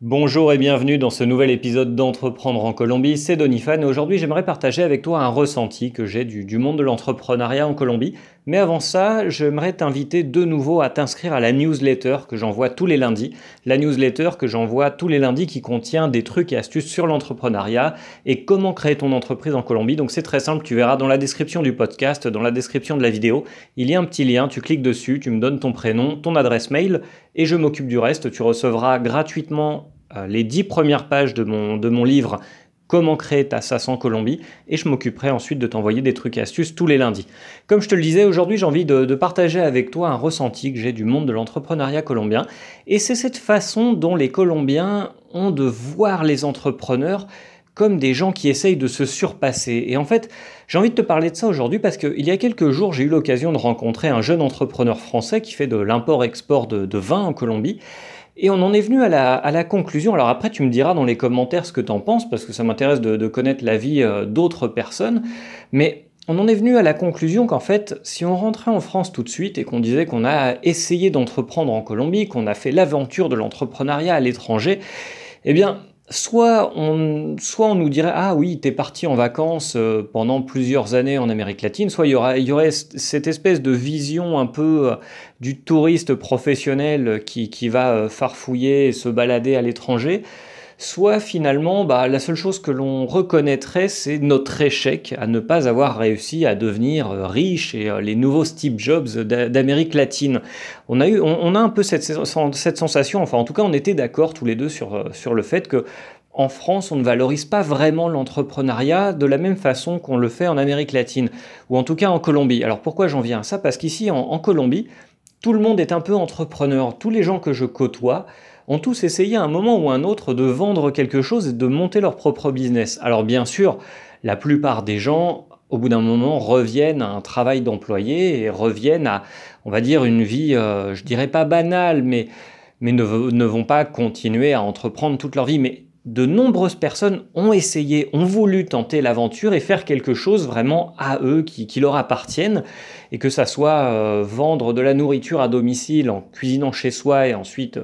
Bonjour et bienvenue dans ce nouvel épisode d'Entreprendre en Colombie, c'est Donifan et aujourd'hui j'aimerais partager avec toi un ressenti que j'ai du, monde de l'entrepreneuriat en Colombie. Mais avant ça, j'aimerais t'inviter de nouveau à t'inscrire à la newsletter que j'envoie tous les lundis. La newsletter que j'envoie tous les lundis qui contient des trucs et astuces sur l'entrepreneuriat et comment créer ton entreprise en Colombie. Donc c'est très simple, tu verras dans la description du podcast, dans la description de la vidéo, il y a un petit lien, tu cliques dessus, tu me donnes ton prénom, ton adresse mail et je m'occupe du reste. Tu recevras gratuitement euh, les dix premières pages de mon, de mon livre Comment créer ta SAS en Colombie et je m'occuperai ensuite de t'envoyer des trucs et astuces tous les lundis. Comme je te le disais, aujourd'hui j'ai envie de, partager avec toi un ressenti que j'ai du monde de l'entrepreneuriat colombien et c'est cette façon dont les Colombiens ont de voir les entrepreneurs comme des gens qui essayent de se surpasser. Et en fait, j'ai envie de te parler de ça aujourd'hui parce qu'il y a quelques jours, j'ai eu l'occasion de rencontrer un jeune entrepreneur français qui fait de l'import-export de vin en Colombie. Et on en est venu à la, la, conclusion. Alors après, tu me diras dans les commentaires ce que tu en penses, parce que ça m'intéresse de, connaître l'avis euh, d'autres personnes. Mais on en est venu à la conclusion qu'en fait, si on rentrait en France tout de suite et qu'on disait qu'on a essayé d'entreprendre en Colombie, qu'on a fait l'aventure de l'entrepreneuriat à l'étranger, eh bien, soit on, soit on nous dirait ah oui t'es parti en vacances euh, pendant plusieurs années en Amérique latine, soit il y, aura, il y aurait cette espèce de vision un peu euh, du touriste professionnel qui, qui va euh, farfouiller et se balader à l'étranger, soit finalement bah, la seule chose que l'on reconnaîtrait c'est notre échec à ne pas avoir réussi à devenir riche et les nouveaux Steve Jobs d'Amérique latine. On a, eu, on, a un peu cette, sensation, enfin en tout cas on était d'accord tous les deux sur, sur le fait que en France, on ne valorise pas vraiment l'entrepreneuriat de la même façon qu'on le fait en Amérique latine, ou en tout cas en Colombie. Alors pourquoi j'en viens à ça? Parce qu'ici, en, Colombie, tout le monde est un peu entrepreneur. Tous les gens que je côtoie ont tous essayé à un moment ou un autre de vendre quelque chose et de monter leur propre business. Alors bien sûr, la plupart des gens au bout d'un moment, reviennent à un travail d'employé et reviennent à, on va dire, une vie, euh, je dirais pas banale, mais, mais ne, ne, vont pas continuer à entreprendre toute leur vie. Mais de nombreuses personnes ont essayé, ont voulu tenter l'aventure et faire quelque chose vraiment à eux, qui, leur appartiennent, et que ça soit euh, vendre de la nourriture à domicile en cuisinant chez soi et ensuite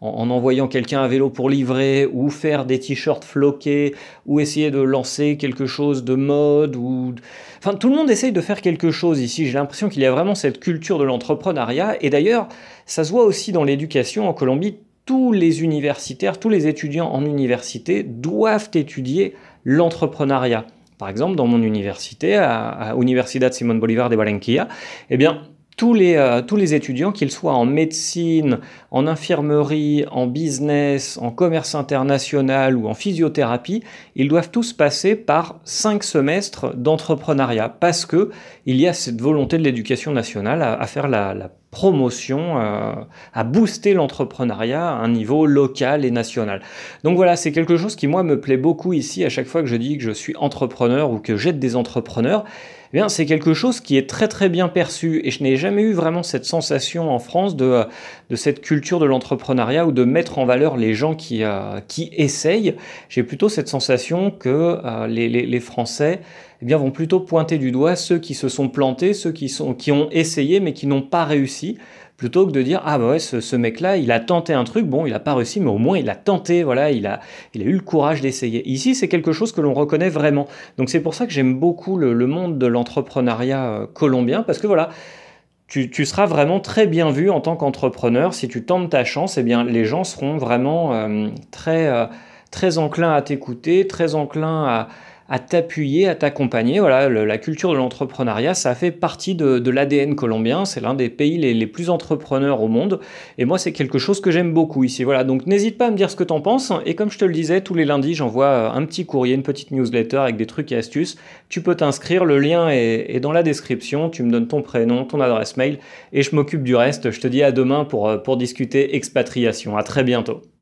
en, en envoyant quelqu'un à vélo pour livrer, ou faire des t-shirts floqués, ou essayer de lancer quelque chose de mode, ou... Enfin, tout le monde essaye de faire quelque chose ici. J'ai l'impression qu'il y a vraiment cette culture de l'entrepreneuriat, et d'ailleurs, ça se voit aussi dans l'éducation en Colombie tous les universitaires, tous les étudiants en université doivent étudier l'entrepreneuriat. Par exemple, dans mon université, à, Universidad Simón Bolívar de Barranquilla, eh bien, tous les, euh, tous les étudiants, qu'ils soient en médecine, en infirmerie, en business, en commerce international ou en physiothérapie, ils doivent tous passer par cinq semestres d'entrepreneuriat parce que il y a cette volonté de l'éducation nationale à, faire la promotion, euh, à booster l'entrepreneuriat à un niveau local et national. Donc voilà, c'est quelque chose qui moi me plaît beaucoup ici à chaque fois que je dis que je suis entrepreneur ou que j'aide des entrepreneurs. Eh bien, c'est quelque chose qui est très très bien perçu et je n'ai jamais eu vraiment cette sensation en France de, de cette culture de l'entrepreneuriat ou de mettre en valeur les gens qui, euh, qui essayent. J'ai plutôt cette sensation que euh, les, les, les, Français eh bien, vont plutôt pointer du doigt ceux qui se sont plantés, ceux qui, sont, qui ont essayé mais qui n'ont pas réussi plutôt que de dire ah bah ouais ce, ce mec-là il a tenté un truc bon il n'a pas réussi mais au moins il a tenté voilà il a il a eu le courage d'essayer. Ici c'est quelque chose que l'on reconnaît vraiment. Donc c'est pour ça que j'aime beaucoup le, monde de l'entrepreneuriat euh, colombien parce que voilà tu, tu, seras vraiment très bien vu en tant qu'entrepreneur. Si tu tentes ta chance eh bien les gens seront vraiment euh, très euh, très enclins à t'écouter très enclins à à t'appuyer, à t'accompagner. Voilà, la culture de l'entrepreneuriat, ça fait partie de, l'ADN colombien. C'est l'un des pays les, plus entrepreneurs au monde. Et moi, c'est quelque chose que j'aime beaucoup ici. Voilà, donc n'hésite pas à me dire ce que t'en penses. Et comme je te le disais, tous les lundis, j'envoie un petit courrier, une petite newsletter avec des trucs et astuces. Tu peux t'inscrire, le lien est, est, dans la description. Tu me donnes ton prénom, ton adresse mail, et je m'occupe du reste. Je te dis à demain pour, pour discuter expatriation. À très bientôt.